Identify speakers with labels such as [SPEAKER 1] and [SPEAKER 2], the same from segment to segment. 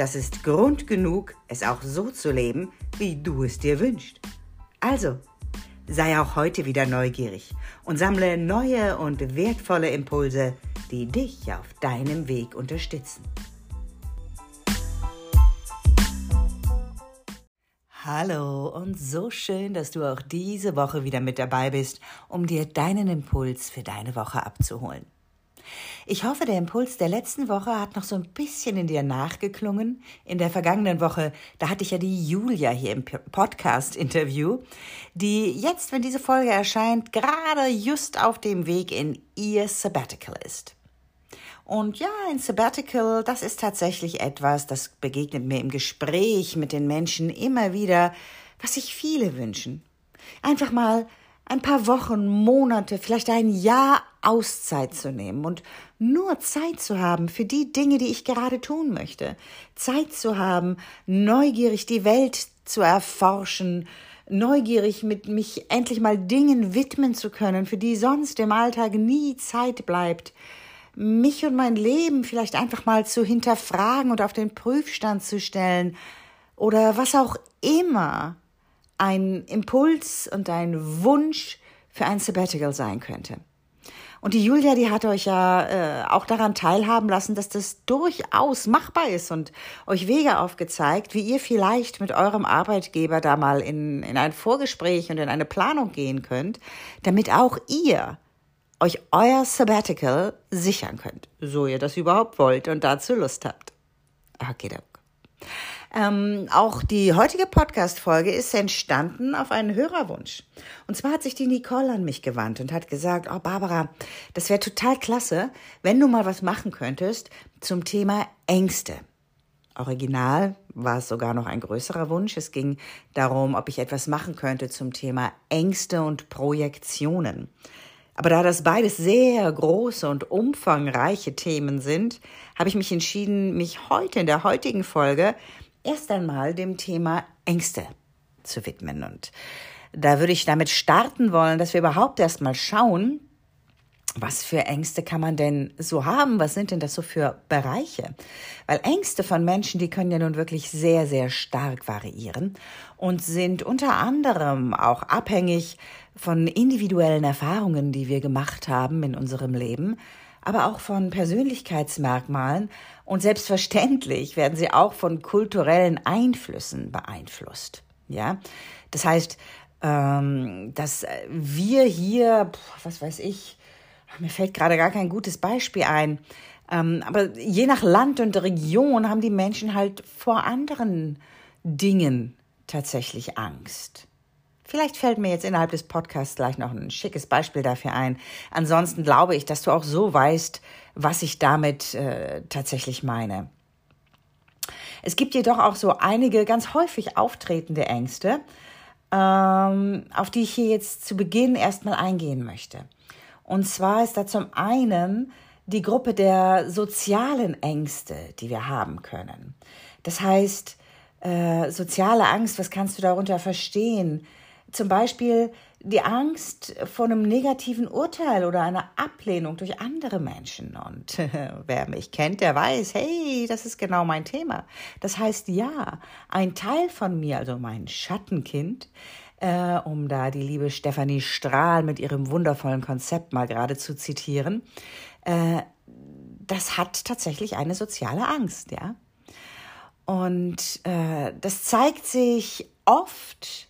[SPEAKER 1] das ist Grund genug, es auch so zu leben, wie du es dir wünschst. Also, sei auch heute wieder neugierig und sammle neue und wertvolle Impulse, die dich auf deinem Weg unterstützen. Hallo und so schön, dass du auch diese Woche wieder mit dabei bist, um dir deinen Impuls für deine Woche abzuholen. Ich hoffe, der Impuls der letzten Woche hat noch so ein bisschen in dir nachgeklungen. In der vergangenen Woche, da hatte ich ja die Julia hier im Podcast-Interview, die jetzt, wenn diese Folge erscheint, gerade just auf dem Weg in ihr Sabbatical ist. Und ja, ein Sabbatical, das ist tatsächlich etwas, das begegnet mir im Gespräch mit den Menschen immer wieder, was sich viele wünschen. Einfach mal ein paar Wochen, Monate, vielleicht ein Jahr Auszeit zu nehmen und nur Zeit zu haben für die Dinge, die ich gerade tun möchte. Zeit zu haben, neugierig die Welt zu erforschen, neugierig mit mich endlich mal Dingen widmen zu können, für die sonst im Alltag nie Zeit bleibt. Mich und mein Leben vielleicht einfach mal zu hinterfragen und auf den Prüfstand zu stellen oder was auch immer ein Impuls und ein Wunsch für ein Sabbatical sein könnte. Und die Julia, die hat euch ja äh, auch daran teilhaben lassen, dass das durchaus machbar ist und euch Wege aufgezeigt, wie ihr vielleicht mit eurem Arbeitgeber da mal in, in ein Vorgespräch und in eine Planung gehen könnt, damit auch ihr euch euer Sabbatical sichern könnt, so ihr das überhaupt wollt und dazu Lust habt. Okay, okay. Ähm, auch die heutige Podcast-Folge ist entstanden auf einen Hörerwunsch. Und zwar hat sich die Nicole an mich gewandt und hat gesagt, oh Barbara, das wäre total klasse, wenn du mal was machen könntest zum Thema Ängste. Original war es sogar noch ein größerer Wunsch. Es ging darum, ob ich etwas machen könnte zum Thema Ängste und Projektionen. Aber da das beides sehr große und umfangreiche Themen sind, habe ich mich entschieden, mich heute in der heutigen Folge erst einmal dem Thema Ängste zu widmen. Und da würde ich damit starten wollen, dass wir überhaupt erst mal schauen, was für Ängste kann man denn so haben? Was sind denn das so für Bereiche? Weil Ängste von Menschen, die können ja nun wirklich sehr, sehr stark variieren und sind unter anderem auch abhängig von individuellen Erfahrungen, die wir gemacht haben in unserem Leben, aber auch von Persönlichkeitsmerkmalen und selbstverständlich werden sie auch von kulturellen Einflüssen beeinflusst. Ja, das heißt, ähm, dass wir hier, was weiß ich, mir fällt gerade gar kein gutes Beispiel ein, ähm, aber je nach Land und Region haben die Menschen halt vor anderen Dingen tatsächlich Angst. Vielleicht fällt mir jetzt innerhalb des Podcasts gleich noch ein schickes Beispiel dafür ein. Ansonsten glaube ich, dass du auch so weißt, was ich damit äh, tatsächlich meine. Es gibt jedoch auch so einige ganz häufig auftretende Ängste, ähm, auf die ich hier jetzt zu Beginn erstmal eingehen möchte. Und zwar ist da zum einen die Gruppe der sozialen Ängste, die wir haben können. Das heißt, äh, soziale Angst, was kannst du darunter verstehen? Zum Beispiel die Angst vor einem negativen Urteil oder einer Ablehnung durch andere Menschen. Und wer mich kennt, der weiß, hey, das ist genau mein Thema. Das heißt, ja, ein Teil von mir, also mein Schattenkind, äh, um da die liebe Stefanie Strahl mit ihrem wundervollen Konzept mal gerade zu zitieren, äh, das hat tatsächlich eine soziale Angst, ja. Und äh, das zeigt sich oft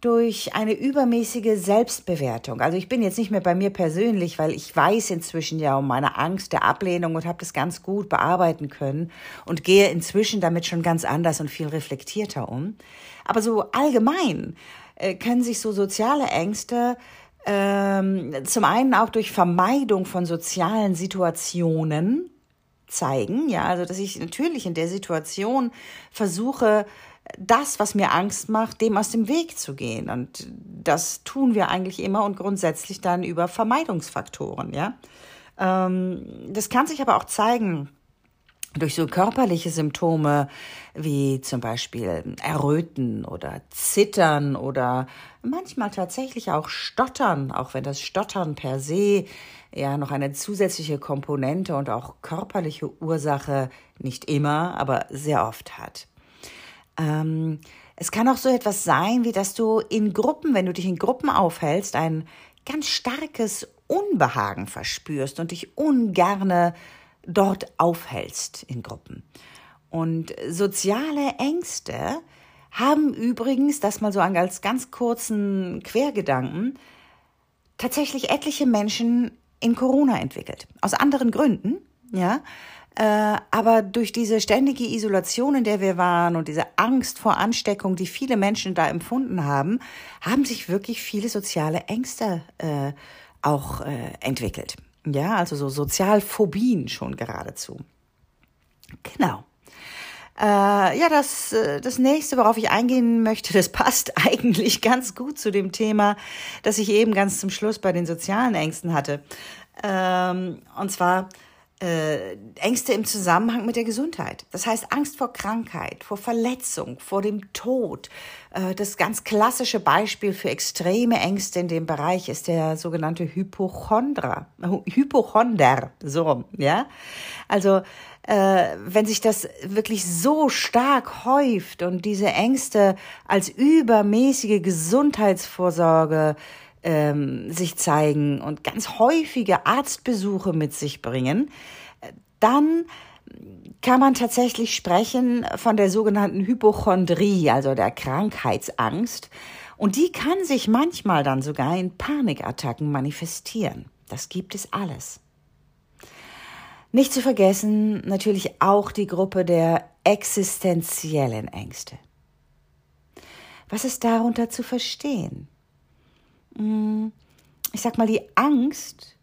[SPEAKER 1] durch eine übermäßige Selbstbewertung. Also ich bin jetzt nicht mehr bei mir persönlich, weil ich weiß inzwischen ja um meine Angst der Ablehnung und habe das ganz gut bearbeiten können und gehe inzwischen damit schon ganz anders und viel reflektierter um. Aber so allgemein äh, können sich so soziale Ängste ähm, zum einen auch durch Vermeidung von sozialen Situationen zeigen, ja, also dass ich natürlich in der Situation versuche, das, was mir Angst macht, dem aus dem Weg zu gehen. Und das tun wir eigentlich immer und grundsätzlich dann über Vermeidungsfaktoren, ja. Ähm, das kann sich aber auch zeigen durch so körperliche Symptome wie zum Beispiel Erröten oder Zittern oder manchmal tatsächlich auch Stottern, auch wenn das Stottern per se ja noch eine zusätzliche Komponente und auch körperliche Ursache nicht immer, aber sehr oft hat. Ähm, es kann auch so etwas sein, wie dass du in Gruppen, wenn du dich in Gruppen aufhältst, ein ganz starkes Unbehagen verspürst und dich ungerne dort aufhältst in Gruppen. Und soziale Ängste haben übrigens, das mal so als ganz kurzen Quergedanken, tatsächlich etliche Menschen in Corona entwickelt. Aus anderen Gründen, ja. Äh, aber durch diese ständige Isolation, in der wir waren und diese Angst vor Ansteckung, die viele Menschen da empfunden haben, haben sich wirklich viele soziale Ängste äh, auch äh, entwickelt. Ja, also so Sozialphobien schon geradezu. Genau. Äh, ja, das, äh, das nächste, worauf ich eingehen möchte, das passt eigentlich ganz gut zu dem Thema, das ich eben ganz zum Schluss bei den sozialen Ängsten hatte. Ähm, und zwar äh, Ängste im Zusammenhang mit der Gesundheit. Das heißt Angst vor Krankheit, vor Verletzung, vor dem Tod. Äh, das ganz klassische Beispiel für extreme Ängste in dem Bereich ist der sogenannte Hypochondra, Hypochonder, so, ja. Also äh, wenn sich das wirklich so stark häuft und diese Ängste als übermäßige Gesundheitsvorsorge ähm, sich zeigen und ganz häufige Arztbesuche mit sich bringen, dann kann man tatsächlich sprechen von der sogenannten Hypochondrie, also der Krankheitsangst. Und die kann sich manchmal dann sogar in Panikattacken manifestieren. Das gibt es alles. Nicht zu vergessen natürlich auch die Gruppe der existenziellen Ängste. Was ist darunter zu verstehen? Hm, ich sag mal, die Angst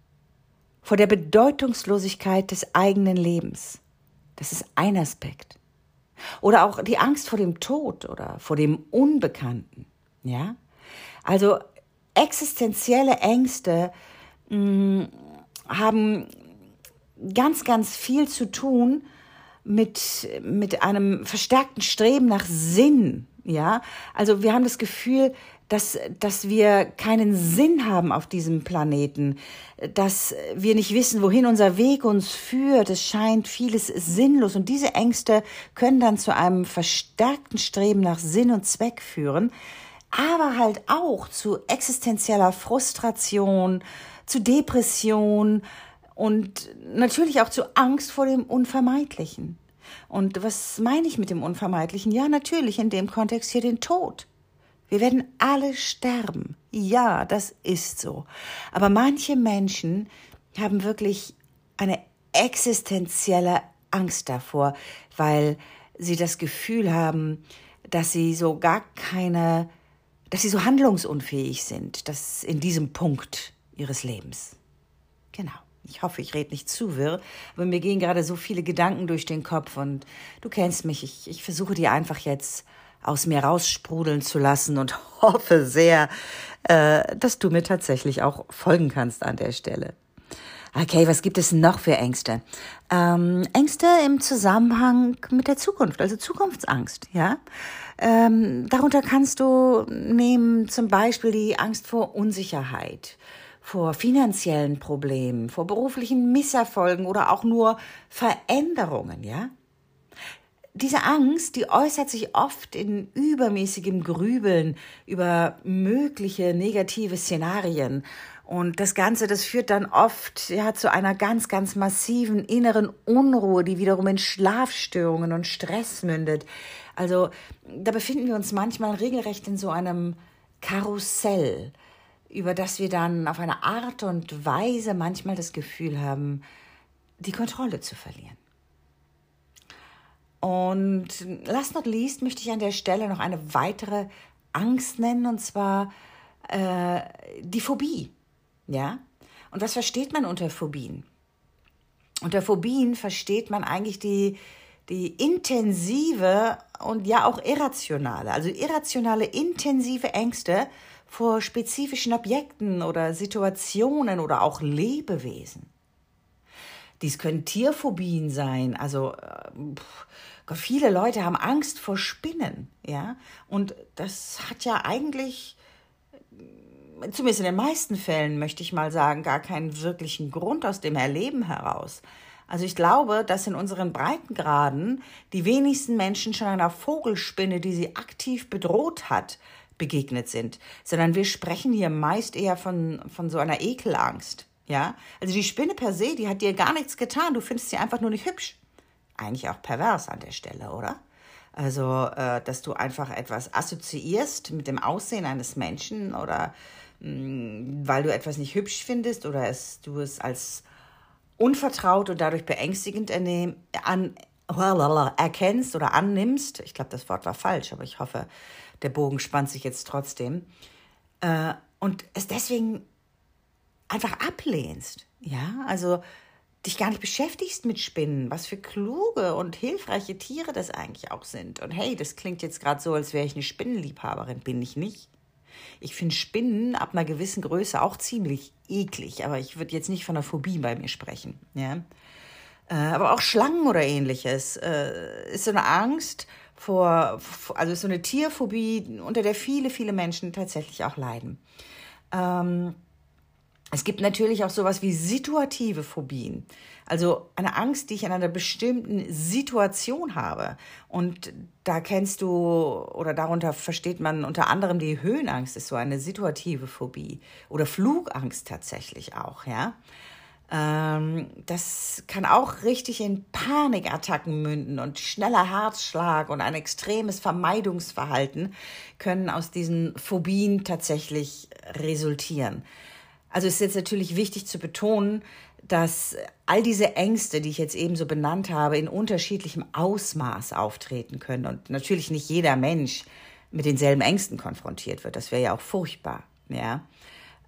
[SPEAKER 1] vor der Bedeutungslosigkeit des eigenen Lebens. Das ist ein Aspekt. Oder auch die Angst vor dem Tod oder vor dem Unbekannten. Ja? Also existenzielle Ängste mh, hm, haben ganz, ganz viel zu tun mit, mit einem verstärkten Streben nach Sinn. Ja, also wir haben das Gefühl, dass, dass wir keinen Sinn haben auf diesem Planeten, dass wir nicht wissen, wohin unser Weg uns führt. Es scheint vieles sinnlos und diese Ängste können dann zu einem verstärkten Streben nach Sinn und Zweck führen, aber halt auch zu existenzieller Frustration, zu Depression und natürlich auch zu Angst vor dem Unvermeidlichen. Und was meine ich mit dem Unvermeidlichen? Ja, natürlich in dem Kontext hier den Tod. Wir werden alle sterben. Ja, das ist so. Aber manche Menschen haben wirklich eine existenzielle Angst davor, weil sie das Gefühl haben, dass sie so gar keine, dass sie so handlungsunfähig sind, dass in diesem Punkt ihres Lebens. Genau. Ich hoffe, ich rede nicht zu wirr, aber mir gehen gerade so viele Gedanken durch den Kopf und du kennst mich. Ich, ich versuche die einfach jetzt aus mir raussprudeln zu lassen und hoffe sehr, äh, dass du mir tatsächlich auch folgen kannst an der Stelle. Okay, was gibt es noch für Ängste? Ähm, Ängste im Zusammenhang mit der Zukunft, also Zukunftsangst, ja. Ähm, darunter kannst du nehmen zum Beispiel die Angst vor Unsicherheit, vor finanziellen Problemen, vor beruflichen Misserfolgen oder auch nur Veränderungen, ja diese Angst, die äußert sich oft in übermäßigem Grübeln über mögliche negative Szenarien. Und das Ganze, das führt dann oft ja, zu einer ganz, ganz massiven inneren Unruhe, die wiederum in Schlafstörungen und Stress mündet. Also da befinden wir uns manchmal regelrecht in so einem Karussell, über das wir dann auf eine Art und Weise manchmal das Gefühl haben, die Kontrolle zu verlieren. Und last not least möchte ich an der Stelle noch eine weitere Angst nennen, und zwar äh, die Phobie. Ja? Und was versteht man unter Phobien? Unter Phobien versteht man eigentlich die, die intensive und ja auch irrationale, also irrationale, intensive Ängste vor spezifischen Objekten oder Situationen oder auch Lebewesen. Dies können Tierphobien sein, also äh, viele Leute haben Angst vor Spinnen, ja, und das hat ja eigentlich zumindest in den meisten Fällen möchte ich mal sagen, gar keinen wirklichen Grund aus dem Erleben heraus. Also ich glaube, dass in unseren Breitengraden die wenigsten Menschen schon einer Vogelspinne, die sie aktiv bedroht hat, begegnet sind, sondern wir sprechen hier meist eher von, von so einer Ekelangst. Ja, also die Spinne per se, die hat dir gar nichts getan. Du findest sie einfach nur nicht hübsch. Eigentlich auch pervers an der Stelle, oder? Also, äh, dass du einfach etwas assoziierst mit dem Aussehen eines Menschen oder mh, mm, weil du etwas nicht hübsch findest oder es, du es als unvertraut und dadurch beängstigend ernehm, an, erkennst oder annimmst. Ich glaube, das Wort war falsch, aber ich hoffe, der Bogen spannt sich jetzt trotzdem. Äh, und es deswegen einfach ablehnst. Ja, also dich gar nicht beschäftigst mit Spinnen, was für kluge und hilfreiche Tiere das eigentlich auch sind. Und hey, das klingt jetzt gerade so, als wäre ich eine Spinnenliebhaberin, bin ich nicht. Ich finde Spinnen ab einer gewissen Größe auch ziemlich eklig, aber ich würde jetzt nicht von einer Phobie bei mir sprechen. Ja? Äh, aber auch Schlangen oder ähnliches äh, ist so eine Angst vor, also so eine Tierphobie, unter der viele, viele Menschen tatsächlich auch leiden. Ähm, es gibt natürlich auch sowas wie situative Phobien. Also eine Angst, die ich in einer bestimmten Situation habe. Und da kennst du oder darunter versteht man unter anderem die Höhenangst ist so eine situative Phobie oder Flugangst tatsächlich auch, ja. Ähm, das kann auch richtig in Panikattacken münden und schneller Herzschlag und ein extremes Vermeidungsverhalten können aus diesen Phobien tatsächlich resultieren. Also ist jetzt natürlich wichtig zu betonen, dass all diese Ängste, die ich jetzt eben so benannt habe, in unterschiedlichem Ausmaß auftreten können und natürlich nicht jeder Mensch mit denselben Ängsten konfrontiert wird. Das wäre ja auch furchtbar. Ja,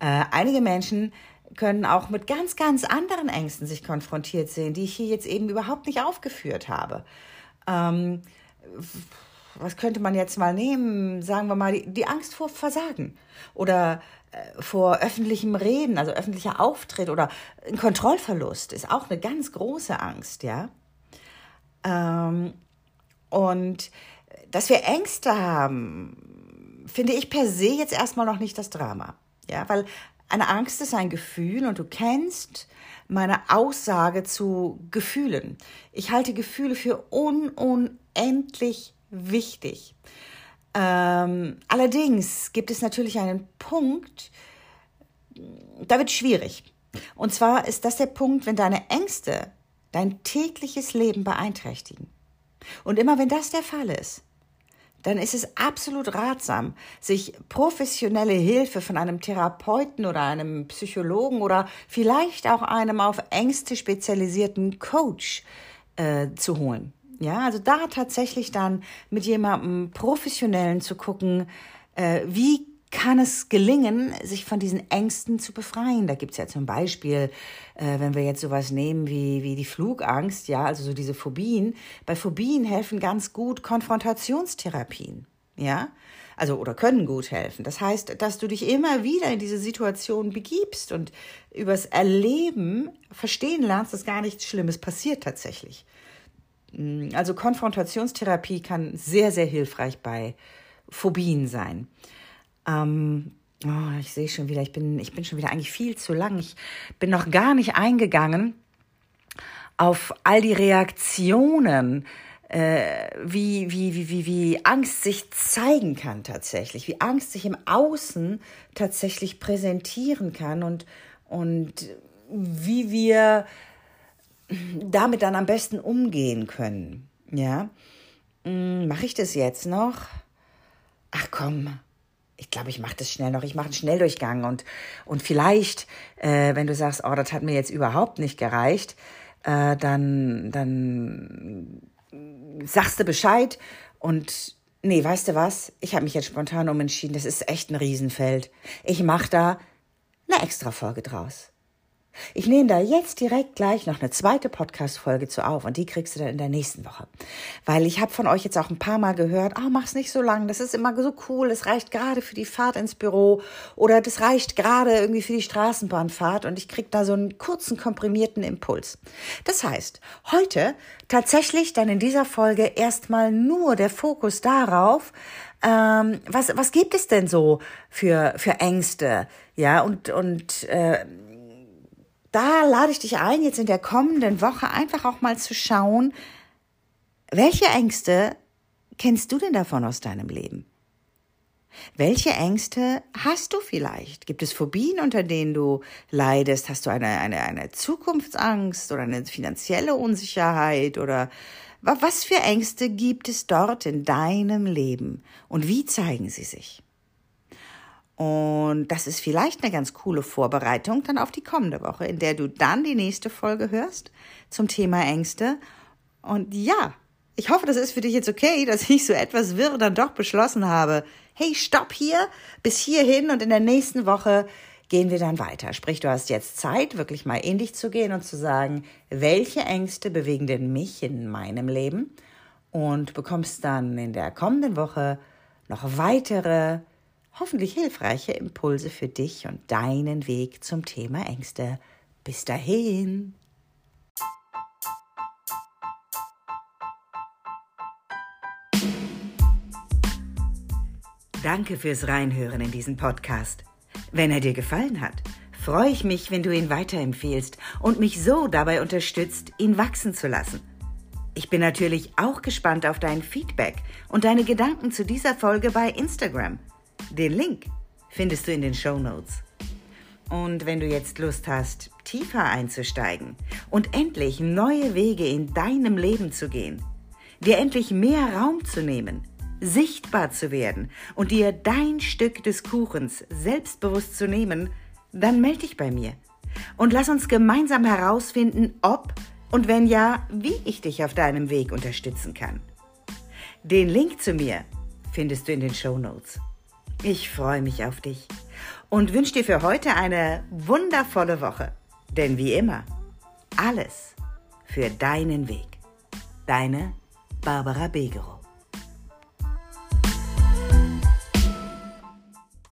[SPEAKER 1] äh, einige Menschen können auch mit ganz, ganz anderen Ängsten sich konfrontiert sehen, die ich hier jetzt eben überhaupt nicht aufgeführt habe. Ähm, was könnte man jetzt mal nehmen? Sagen wir mal die, die Angst vor Versagen oder vor öffentlichem Reden, also öffentlicher Auftritt oder ein Kontrollverlust ist auch eine ganz große Angst, ja. Ähm, und dass wir Ängste haben, finde ich per se jetzt erstmal noch nicht das Drama, ja, weil eine Angst ist ein Gefühl und du kennst meine Aussage zu Gefühlen. Ich halte Gefühle für un unendlich wichtig. Ähm, allerdings gibt es natürlich einen Punkt, da wird schwierig. Und zwar ist das der Punkt, wenn deine Ängste dein tägliches Leben beeinträchtigen. Und immer wenn das der Fall ist, dann ist es absolut ratsam, sich professionelle Hilfe von einem Therapeuten oder einem Psychologen oder vielleicht auch einem auf Ängste spezialisierten Coach äh, zu holen. Ja, also da tatsächlich dann mit jemandem Professionellen zu gucken, äh, wie kann es gelingen, sich von diesen Ängsten zu befreien. Da gibt's ja zum Beispiel, äh, wenn wir jetzt sowas nehmen wie, wie die Flugangst, ja, also so diese Phobien. Bei Phobien helfen ganz gut Konfrontationstherapien, ja, also oder können gut helfen. Das heißt, dass du dich immer wieder in diese Situation begibst und übers Erleben verstehen lernst, dass gar nichts Schlimmes passiert tatsächlich. Mm, also Konfrontationstherapie kann sehr, sehr hilfreich bei Phobien sein. Ähm, oh, ich sehe schon wieder, ich bin, ich bin schon wieder eigentlich viel zu lang. Ich bin noch gar nicht eingegangen auf all die Reaktionen, äh, wie, wie, wie, wie, wie Angst sich zeigen kann tatsächlich, wie Angst sich im Außen tatsächlich präsentieren kann und, und wie wir damit dann am besten umgehen können. Ja, hm, mache ich das jetzt noch? Ach komm, ich glaube, ich mache das schnell noch. Ich mache einen Schnelldurchgang und und vielleicht, äh, wenn du sagst, oh, das hat mir jetzt überhaupt nicht gereicht, äh, dann dann sagst du Bescheid und nee, weißt du was? Ich habe mich jetzt spontan umentschieden. Das ist echt ein Riesenfeld. Ich mache da eine extra Folge draus. Ich nehme da jetzt direkt gleich noch eine zweite Podcast-Folge zu auf und die kriegst du dann in der nächsten Woche. Weil ich habe von euch jetzt auch ein paar Mal gehört, oh, mach's nicht so lang, das ist immer so cool, es reicht gerade für die Fahrt ins Büro oder das reicht gerade irgendwie für die Straßenbahnfahrt und ich krieg da so einen kurzen, komprimierten Impuls. Das heißt, heute tatsächlich dann in dieser Folge erstmal nur der Fokus darauf, ähm, was, was gibt es denn so für, für Ängste? Ja, und, und äh, da lade ich dich ein, jetzt in der kommenden Woche einfach auch mal zu schauen, welche Ängste kennst du denn davon aus deinem Leben? Welche Ängste hast du vielleicht? Gibt es Phobien, unter denen du leidest? Hast du eine, eine, eine Zukunftsangst oder eine finanzielle Unsicherheit oder was für Ängste gibt es dort in deinem Leben und wie zeigen sie sich? Und das ist vielleicht eine ganz coole Vorbereitung dann auf die kommende Woche, in der du dann die nächste Folge hörst zum Thema Ängste. Und ja, ich hoffe, das ist für dich jetzt okay, dass ich so etwas wirr dann doch beschlossen habe. Hey, stopp hier, bis hierhin und in der nächsten Woche gehen wir dann weiter. Sprich, du hast jetzt Zeit, wirklich mal in dich zu gehen und zu sagen, welche Ängste bewegen denn mich in meinem Leben? Und bekommst dann in der kommenden Woche noch weitere hoffentlich hilfreiche Impulse für dich und deinen Weg zum Thema Ängste. Bis dahin. Danke fürs Reinhören in diesen Podcast. Wenn er dir gefallen hat, freue ich mich, wenn du ihn weiterempfehlst und mich so dabei unterstützt, ihn wachsen zu lassen. Ich bin natürlich auch gespannt auf dein Feedback und deine Gedanken zu dieser Folge bei Instagram. Den Link findest du in den Show Notes. Und wenn du jetzt Lust hast, tiefer einzusteigen und endlich neue Wege in deinem Leben zu gehen, dir endlich mehr Raum zu nehmen, sichtbar zu werden und dir dein Stück des Kuchens selbstbewusst zu nehmen, dann melde dich bei mir und lass uns gemeinsam herausfinden, ob und wenn ja, wie ich dich auf deinem Weg unterstützen kann. Den Link zu mir findest du in den Show Notes. Ich freue mich auf dich und wünsche dir für heute eine wundervolle Woche. Denn wie immer, alles für deinen Weg. Deine Barbara Begerow.